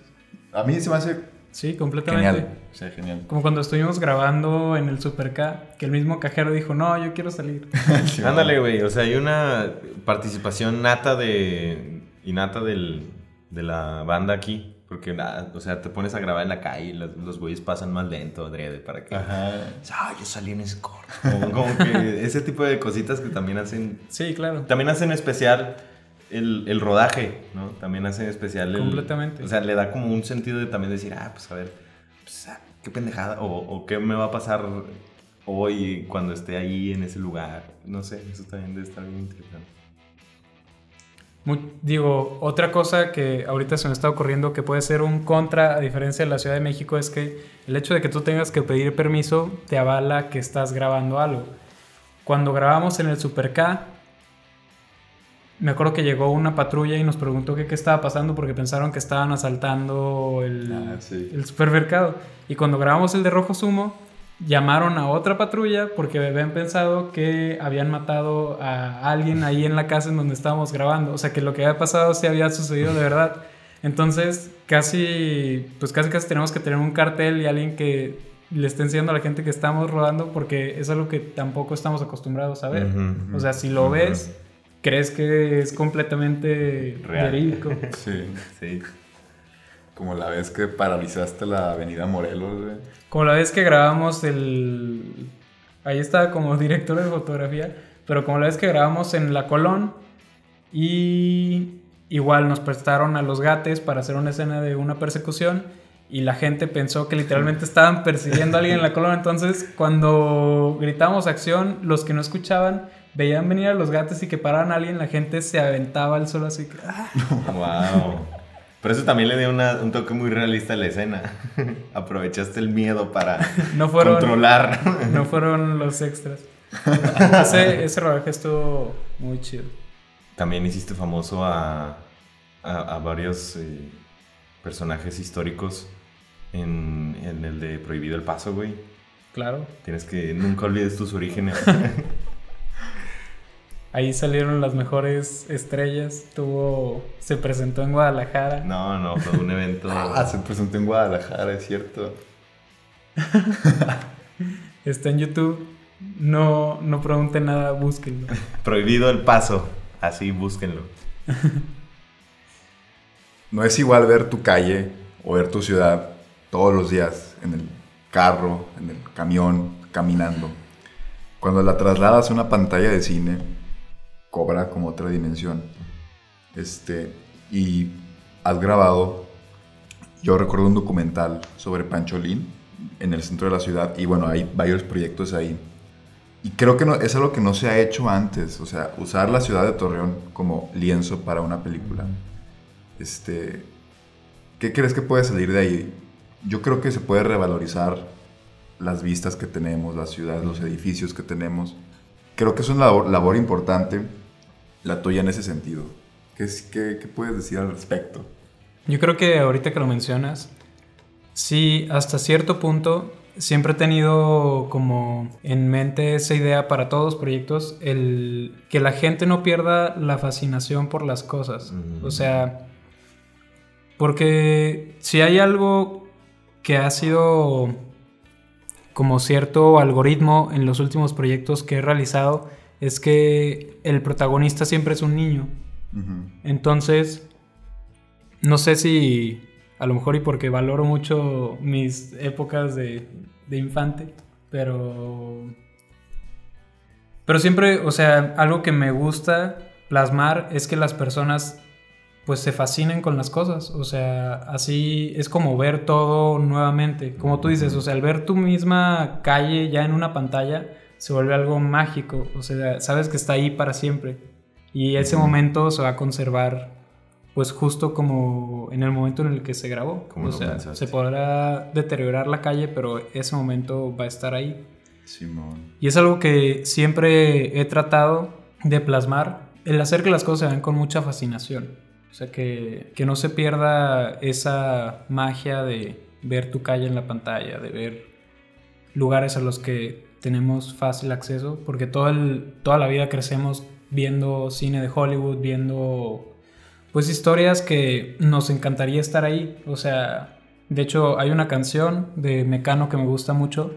A mí se me hace Sí, completamente. genial. Sea, genial. Como cuando estuvimos grabando en el Super K, que el mismo cajero dijo, no, yo quiero salir. Ándale, güey. O sea, hay una participación nata de. y nata del, de la banda aquí. Porque, nada, o sea, te pones a grabar en la calle y los, los güeyes pasan más lento, adrede, para que. Ajá. Ah, yo salí en ese corto. Como, como que ese tipo de cositas que también hacen. Sí, claro. También hacen especial el, el rodaje, ¿no? También hacen especial el. Completamente. O sea, le da como un sentido de también decir, ah, pues a ver, pues, ah, qué pendejada. O, o qué me va a pasar hoy cuando esté ahí en ese lugar. No sé, eso también debe estar bien interesante. Mu- digo, otra cosa que ahorita se me está ocurriendo que puede ser un contra a diferencia de la Ciudad de México es que el hecho de que tú tengas que pedir permiso te avala que estás grabando algo. Cuando grabamos en el Super K, me acuerdo que llegó una patrulla y nos preguntó que qué estaba pasando porque pensaron que estaban asaltando el, Ah, sí. el supermercado. Y cuando grabamos el de Rojo Sumo, llamaron a otra patrulla porque habían pensado que habían matado a alguien ahí en la casa en donde estábamos grabando. O sea, que lo que había pasado sí había sucedido de verdad. Entonces, casi, pues casi casi tenemos que tener un cartel y alguien que le esté enseñando a la gente que estamos rodando porque es algo que tampoco estamos acostumbrados a ver. Ujú. O sea, si lo Ujú. ves, crees que es completamente Real. verídico. Sí. Sí. Como la vez que paralizaste la avenida Morelos, güey. Como la vez que grabamos el... Ahí estaba como director de fotografía, pero como la vez que grabamos en La Colón y igual nos prestaron a los gates para hacer una escena de una persecución y la gente pensó que literalmente estaban persiguiendo a alguien en La Colón, entonces cuando gritamos acción, los que no escuchaban veían venir a los gatos y que paraban a alguien, la gente se aventaba al suelo así que... ¡ah! Wow. Pero eso también le dio una- un toque muy realista a la escena. Aprovechaste el miedo para No fueron... controlar. No fueron los extras. ese, ese rodaje estuvo muy chido. También hiciste famoso a, a, a varios eh, personajes históricos en, en el de Prohibido el Paso, güey. Claro. Tienes que nunca olvides tus orígenes. Ahí salieron las mejores estrellas. Tuvo. Se presentó en Guadalajara. No, no, fue un evento. Ah, se presentó en Guadalajara, es cierto. Está en YouTube. No, no pregunten nada, búsquenlo. Prohibido el Paso. Así, búsquenlo. No es igual ver tu calle o ver tu ciudad todos los días en el carro, en el camión, caminando. Cuando la trasladas a una pantalla de cine, cobra como otra dimensión. Este, y has grabado, yo recuerdo un documental sobre Pancholín en el centro de la ciudad y bueno, hay varios proyectos ahí. Y creo que no, es algo que no se ha hecho antes, o sea, usar la ciudad de Torreón como lienzo para una película. Este, ¿Qué crees que puede salir de ahí? Yo creo que se puede revalorizar las vistas que tenemos, la ciudad, los edificios que tenemos. Creo que es una labor, labor importante la tuya en ese sentido. ¿Qué, es- qué- qué puedes decir al respecto? Yo creo que ahorita que lo mencionas, sí, hasta cierto punto siempre he tenido como en mente esa idea para todos los proyectos, el que la gente no pierda la fascinación por las cosas. Mm. O sea, porque si hay algo que ha sido como cierto algoritmo en los últimos proyectos que he realizado, es que el protagonista siempre es un niño. Entonces, no sé si a lo mejor y porque valoro mucho mis épocas de, de infante, pero... Pero siempre, o sea, algo que me gusta plasmar es que las personas pues se fascinen con las cosas, o sea, así es como ver todo nuevamente, como tú dices, o sea, al ver tu misma calle ya en una pantalla se vuelve algo mágico, o sea, sabes que está ahí para siempre y ese momento se va a conservar pues justo como en el momento en el que se grabó, Como o sea, pensaste. se podrá deteriorar la calle, pero ese momento va a estar ahí. Simón. Y es algo que siempre he tratado de plasmar, el hacer que las cosas se vean con mucha fascinación. O sea, que, que no se pierda esa magia de ver tu calle en la pantalla, de ver lugares a los que tenemos fácil acceso, porque toda la vida crecemos viendo cine de Hollywood, viendo pues historias que nos encantaría estar ahí. O sea, de hecho hay una canción de Mecano que me gusta mucho,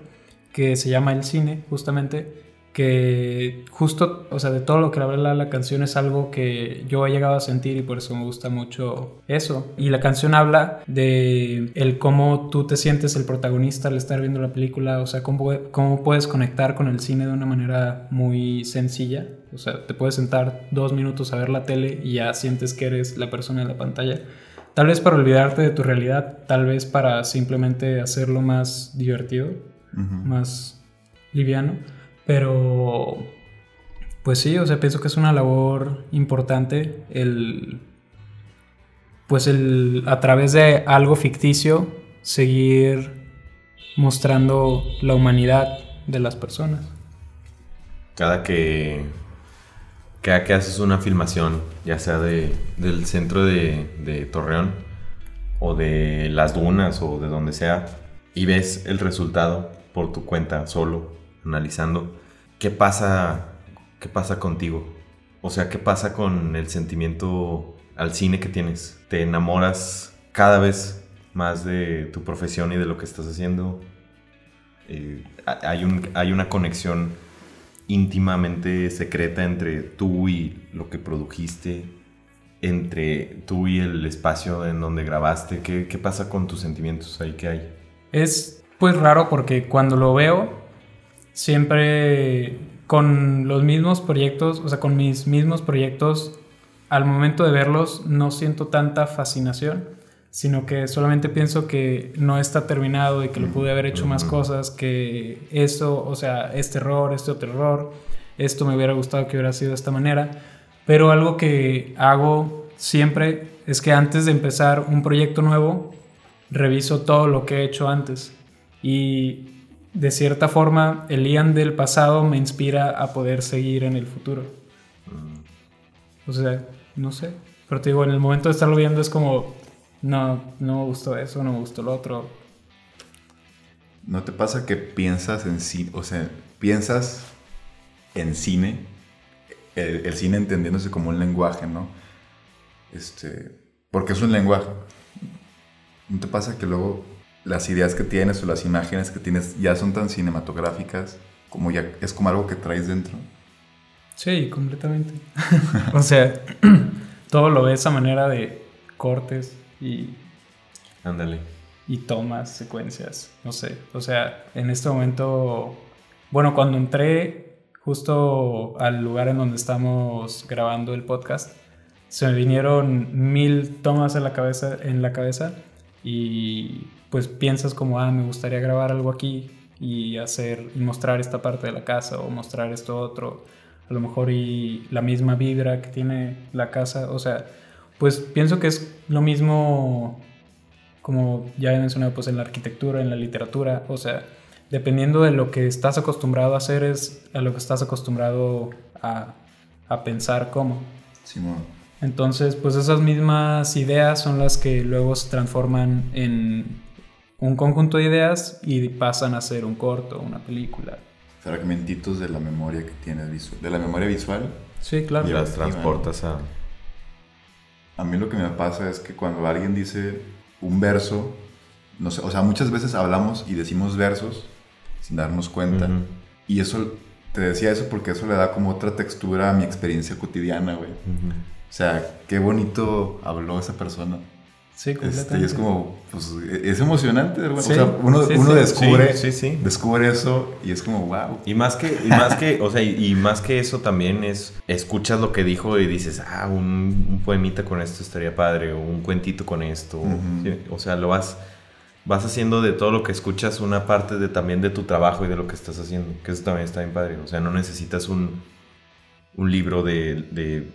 que se llama El Cine, justamente, que justo, o sea, de todo lo que habla la canción es algo que yo he llegado a sentir y por eso me gusta mucho eso. Y la canción habla de el cómo tú te sientes el protagonista al estar viendo la película, o sea, cómo, cómo puedes conectar con el cine de una manera muy sencilla. O sea, te puedes sentar dos minutos a ver la tele y ya sientes que eres la persona en la pantalla. Tal vez para olvidarte de tu realidad, tal vez para simplemente hacerlo más divertido más liviano. Pero, pues sí, o sea, pienso que es una labor importante el, pues el, a través de algo ficticio, seguir mostrando la humanidad de las personas. Cada que, cada que haces una filmación, ya sea de, del centro de, de Torreón o de las dunas o de donde sea, y ves el resultado por tu cuenta solo, analizando, ¿qué pasa, qué pasa contigo? O sea, ¿qué pasa con el sentimiento al cine que tienes? ¿Te enamoras cada vez más de tu profesión y de lo que estás haciendo? Eh, ha- hay, un, hay una conexión íntimamente secreta entre tú y lo que produjiste, entre tú y el espacio en donde grabaste. ¿Qué, qué pasa con tus sentimientos ahí que hay? Es pues raro porque cuando lo veo, siempre con los mismos proyectos, o sea, con mis mismos proyectos, al momento de verlos no siento tanta fascinación, sino que solamente pienso que no está terminado y que lo pude haber hecho más Ujú. cosas, que esto, o sea, este error, este otro error, esto me hubiera gustado que hubiera sido de esta manera, pero algo que hago siempre es que antes de empezar un proyecto nuevo, reviso todo lo que he hecho antes y de cierta forma el Ian del pasado me inspira a poder seguir en el futuro. Mm, O sea, no sé. Pero te digo, en el momento de estarlo viendo es como, no, no me gustó eso, no me gustó lo otro. ¿No te pasa que piensas en cine, o sea, piensas en cine, el, el cine entendiéndose como un lenguaje, ¿no? Este, porque es un lenguaje. ¿No te pasa que luego las ideas que tienes o las imágenes que tienes ya son tan cinematográficas como ya es como algo que traes dentro? Sí, completamente. o sea, todo lo ves a manera de cortes y ándale. y tomas, secuencias, no sé. O sea, en este momento, bueno, cuando entré justo al lugar en donde estamos grabando el podcast, se me vinieron mil tomas en la cabeza, en la cabeza y pues piensas como, ah, me gustaría grabar algo aquí y hacer y mostrar esta parte de la casa o mostrar esto otro, a lo mejor y la misma vibra que tiene la casa, o sea, pues pienso que es lo mismo como ya he mencionado, pues en la arquitectura, en la literatura, o sea, dependiendo de lo que estás acostumbrado a hacer es a lo que estás acostumbrado a, a pensar como. Simón. Entonces, pues esas mismas ideas son las que luego se transforman en un conjunto de ideas y pasan a ser un corto, una película. fragmentitos de la memoria que tienes visual, de la memoria visual. Sí, claro. Y las transportas a... A mí lo que me pasa es que cuando alguien dice un verso, no sé, o sea, muchas veces hablamos y decimos versos sin darnos cuenta. Ujú, Y eso, te decía eso porque eso le da como otra textura a mi experiencia cotidiana, güey. ujú. O sea, qué bonito habló esa persona. Sí, Este, y completamente. es como, pues, es emocionante. Sí, o sea, uno, sí, uno sí. descubre, Sí, sí, sí. descubre eso y es como, wow. Y más que, y más que, o sea, y, y más que eso también es, escuchas lo que dijo y dices, ah, un, un poemita con esto estaría padre, o un cuentito con esto. O sea, lo vas, vas haciendo de todo lo que escuchas una parte de también de tu trabajo y de lo que estás haciendo, que eso también está bien padre. O sea, no necesitas un, un libro de, de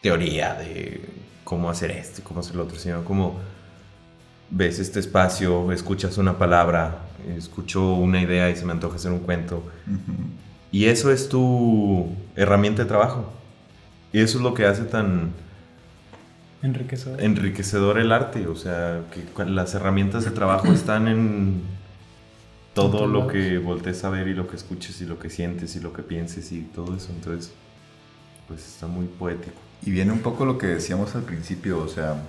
teoría de cómo hacer esto y cómo hacer lo otro, sino como ves este espacio, escuchas una palabra, escucho una idea y se me antoja hacer un cuento. Ujú. Y eso es tu herramienta de trabajo. Y eso es lo que hace tan Enriquecedor. enriquecedor el arte. O sea, que las herramientas de trabajo están en todo lo que voltees a ver y lo que escuches y lo que sientes y lo que pienses y todo eso. Entonces, pues está muy poético. Y viene un poco lo que decíamos al principio, o sea,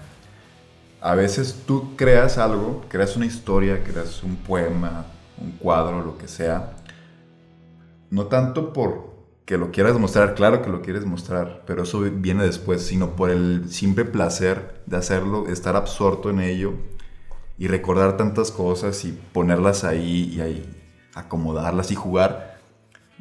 a veces tú creas algo, creas una historia, creas un poema, un cuadro, lo que sea, no tanto por que lo quieras mostrar, claro que lo quieres mostrar, pero eso viene después, sino por el simple placer de hacerlo, estar absorto en ello y recordar tantas cosas y ponerlas ahí y ahí, acomodarlas y jugar.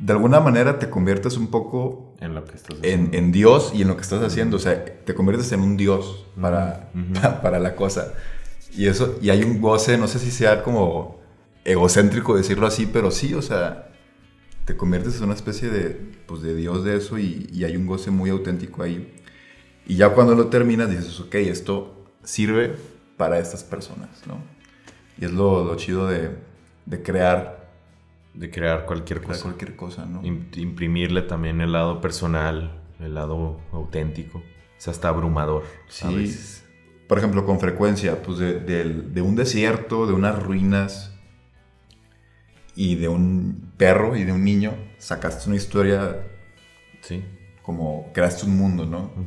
De alguna manera te conviertes un poco En lo que estás en, haciendo. en Dios y en lo que estás haciendo. O sea, te conviertes en un Dios para, para la cosa. Y eso, y hay un goce, no sé si sea como egocéntrico decirlo así, pero sí, o sea, te conviertes en una especie de, pues, de Dios de eso y, y hay un goce muy auténtico ahí. Y ya cuando lo terminas dices, ok, esto sirve para estas personas, ¿no? Y es lo, lo chido de, de crear, de crear cualquier crear cosa. cualquier cosa, ¿no? Im- imprimirle también el lado personal, el lado auténtico. Es hasta abrumador. Sí. a veces. Por ejemplo, con frecuencia, pues de, un desierto, de unas ruinas y de un perro y de un niño, sacaste una historia Sí. como creaste un mundo, ¿no? Ujú.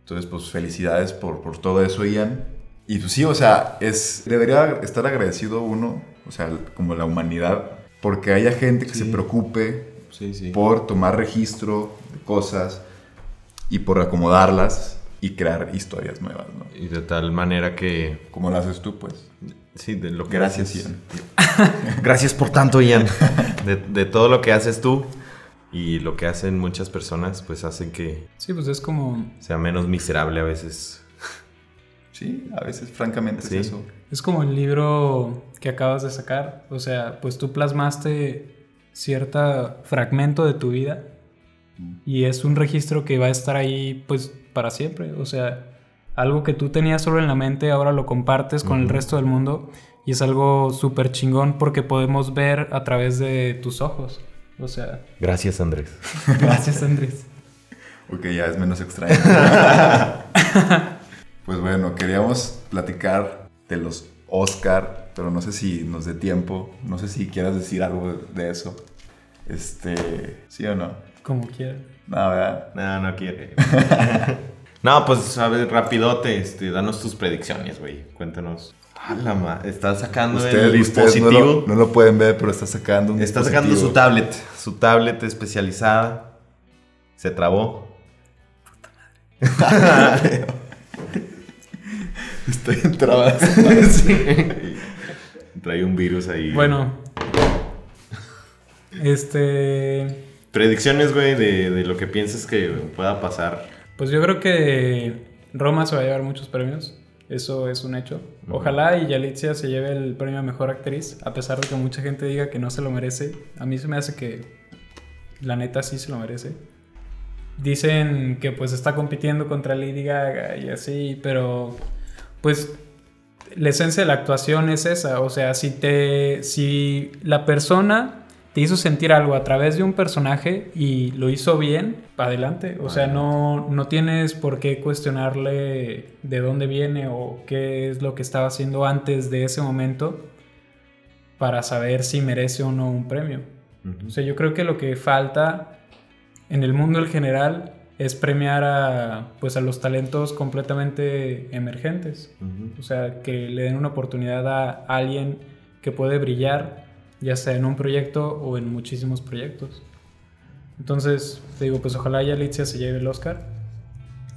Entonces, pues felicidades por, por todo eso, Ian. Y pues sí, o sea, es, debería estar agradecido uno, o sea, como la humanidad, porque haya gente que Sí. se preocupe Sí, sí. por tomar registro de cosas y por acomodarlas y crear historias nuevas, ¿no? Y de tal manera que... Como lo haces tú, pues. Sí, de lo que Gracias, haces. Ian. Gracias por tanto, Ian. De, de todo lo que haces tú y lo que hacen muchas personas, pues hacen que Sí, pues es como, sea menos miserable a veces. Sí, a veces, francamente, Sí. es eso. es como el libro que acabas de sacar. O sea, pues tú plasmaste cierto fragmento de tu vida y es un registro que va a estar ahí pues para siempre. O sea, algo que tú tenías solo en la mente ahora lo compartes con el resto del mundo y es algo súper chingón porque podemos ver a través de tus ojos. O sea, Gracias, Andrés. gracias Andrés. Ok, ya es menos extraño. pues bueno, queríamos platicar de los Oscar, pero no sé si nos dé tiempo. No sé si quieras decir algo de eso. Este, ¿sí o no? Como quieras. No, ¿verdad? No, no quiere. no, pues a ver, rapidote, este, danos tus predicciones, güey. Cuéntanos. Ah, la ma- Estás sacando Ustedes, el ustedes no, dispositivo. lo, no lo pueden ver, pero está sacando un Está sacando su dispositivo. tablet. Su tablet especializada. Se trabó. Estoy en trabas. Trae un virus ahí. Bueno. Este... Predicciones, güey, de, de lo que piensas que pueda pasar. Pues yo creo que Roma se va a llevar muchos premios. Eso es un hecho. Ojalá y Yalitza se lleve el premio a mejor actriz, a pesar de que mucha gente diga que no se lo merece. A mí se me hace que la neta sí se lo merece. Dicen que pues está compitiendo contra Lady Gaga y así, pero pues la esencia de la actuación es esa. O sea, si te. si la persona te hizo sentir algo a través de un personaje y lo hizo bien, adelante. O sea, no, no tienes por qué cuestionarle de dónde viene o qué es lo que estaba haciendo antes de ese momento para saber si merece o no un premio. O sea, yo creo que lo que falta en el mundo en general es premiar a, pues, a los talentos completamente emergentes. O sea, que le den una oportunidad a alguien que puede brillar, ya sea en un proyecto o en muchísimos proyectos. Entonces, te digo, pues ojalá ya Alicia se lleve el Oscar.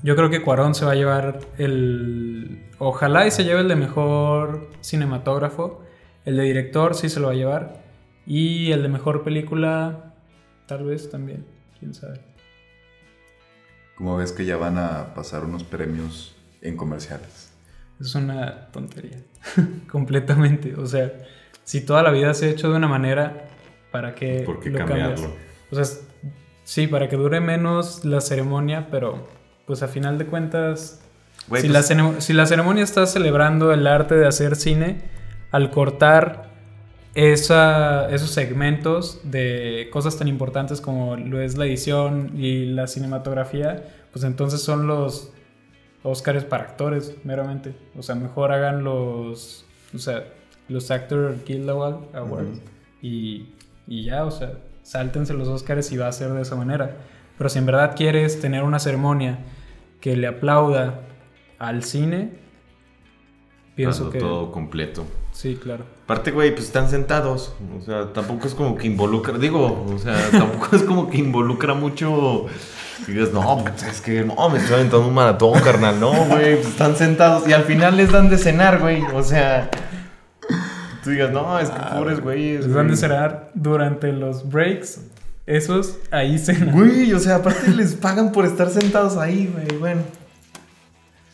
Yo creo que Cuarón se va a llevar el... Ojalá y se lleve el de mejor cinematógrafo. El de director sí se lo va a llevar. Y el de mejor película, tal vez también. Quién sabe. Como ves que ya van a pasar unos premios en comerciales. Es una tontería. Completamente. O sea, si toda la vida se ha hecho de una manera, ¿para qué, ¿Por qué lo cambiarlo? cambias? O sea, sí, para que dure menos la ceremonia, pero pues a final de cuentas, Güey, si, pues- la si la ceremonia está celebrando el arte de hacer cine, al cortar esa, esos segmentos de cosas tan importantes como lo es la edición y la cinematografía, pues entonces son los Óscares para actores, meramente. O sea, mejor hagan los, o sea, los Actor Guild Award- Awards y, y ya, o sea, sáltense los Óscares y va a ser de esa manera. Pero si en verdad quieres tener una ceremonia que le aplauda al cine, pienso Dando que... todo completo. Sí, claro. Aparte, güey, pues están sentados. O sea, tampoco es como que involucra. Digo, o sea, tampoco es como que involucra mucho. que digas, no, pues es que no, me estoy aventando un maratón, carnal. No, güey, pues están sentados y al final les dan de cenar, güey. O sea, tú digas, no, es que pobres güeyes. Les güey". de cenar durante los breaks. Esos ahí cenan. Güey, o sea, aparte les pagan por estar sentados ahí, güey. Bueno.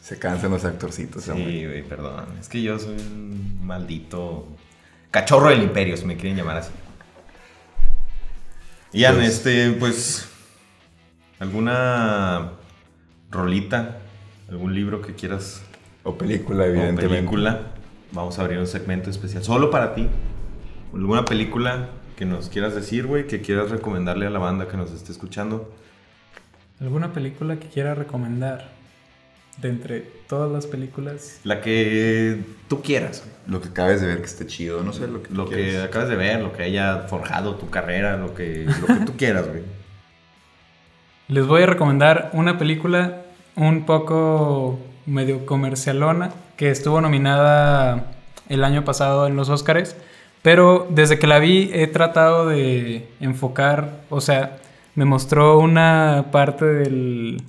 Se cansan los actorcitos. Sí, güey, perdón. Es que yo soy un maldito cachorro del imperio, si me quieren llamar así. Ian, Pues- este, pues. ¿Alguna rolita? ¿Algún libro que quieras? O película, o evidentemente. película. Vamos a abrir un segmento especial. Solo para ti. ¿Alguna película que nos quieras decir, güey? Que quieras recomendarle a la banda que nos esté escuchando. ¿Alguna película que quiera recomendar? De entre todas las películas. La que tú quieras. Lo que acabes de ver que esté chido, no sé, lo que Lo tú que acabas de ver, lo que haya forjado tu carrera, lo que, lo que tú quieras, güey. Les voy a recomendar una película un poco medio comercialona que estuvo nominada el año pasado en los Oscars, pero desde que la vi he tratado de enfocar, o sea, me mostró una parte del,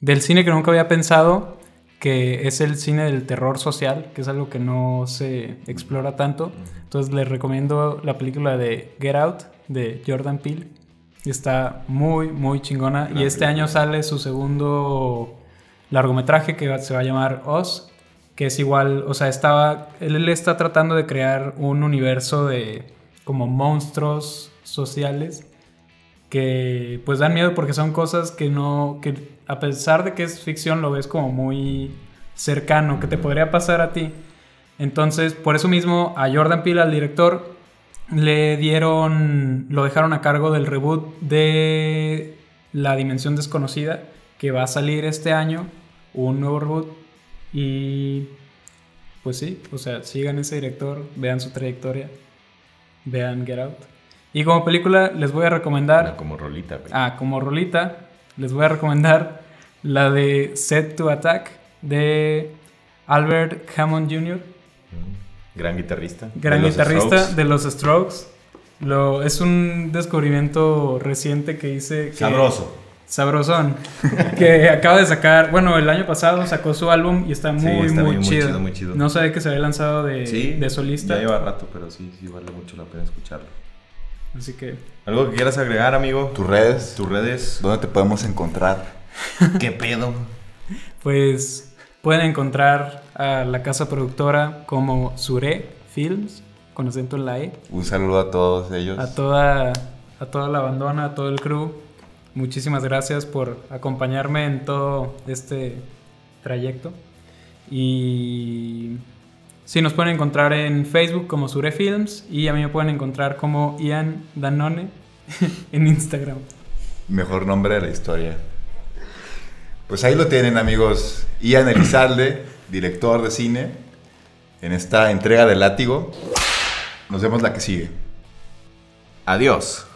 del cine que nunca había pensado, que es el cine del terror social, que es algo que no se explora tanto. Entonces les recomiendo la película de Get Out de Jordan Peele. Está muy, muy chingona. y este año sale su segundo largometraje que se va a llamar Oz, que es igual, o sea, estaba, él, él está tratando de crear un universo de como monstruos sociales que pues dan miedo porque son cosas que no, que a pesar de que es ficción lo ves como muy cercano, que te podría pasar a ti. Entonces, por eso mismo a Jordan Peele, al director, le dieron, lo dejaron a cargo del reboot de La Dimensión Desconocida, que va a salir este año, un nuevo reboot. Y pues sí, o sea, sigan ese director, vean su trayectoria, vean Get Out. Y como película les voy a recomendar, Como rolita, güey. ah, como rolita, les voy a recomendar la de Set to Attack de Albert Hammond Jr., Gran guitarrista. gran De los guitarrista Strokes. de los Strokes. Lo, es un descubrimiento reciente que hice. Que, Sabroso. Sabrosón. que acaba de sacar. Bueno, el año pasado sacó su álbum y está Sí, muy, está muy, bien, muy chido. chido, muy chido. No sabía que se había lanzado de, Sí. de solista. Ya lleva rato, pero sí, sí vale mucho la pena escucharlo. Así que. ¿Algo que quieras agregar, amigo? Tus redes, Tus redes. ¿dónde te podemos encontrar? ¿Qué pedo? Pues pueden encontrar a la casa productora como Sure Films, con acento en la E. Un saludo a todos ellos. A toda, a toda la bandona, a todo el crew. Muchísimas gracias por acompañarme en todo este trayecto. Y sí, nos pueden encontrar en Facebook como Sure Films y a mí me pueden encontrar como Ian Danone en Instagram. Mejor nombre de la historia. Pues ahí lo tienen, amigos. Ian Elizalde, director de cine, en esta entrega del látigo. Nos vemos la que sigue. Adiós.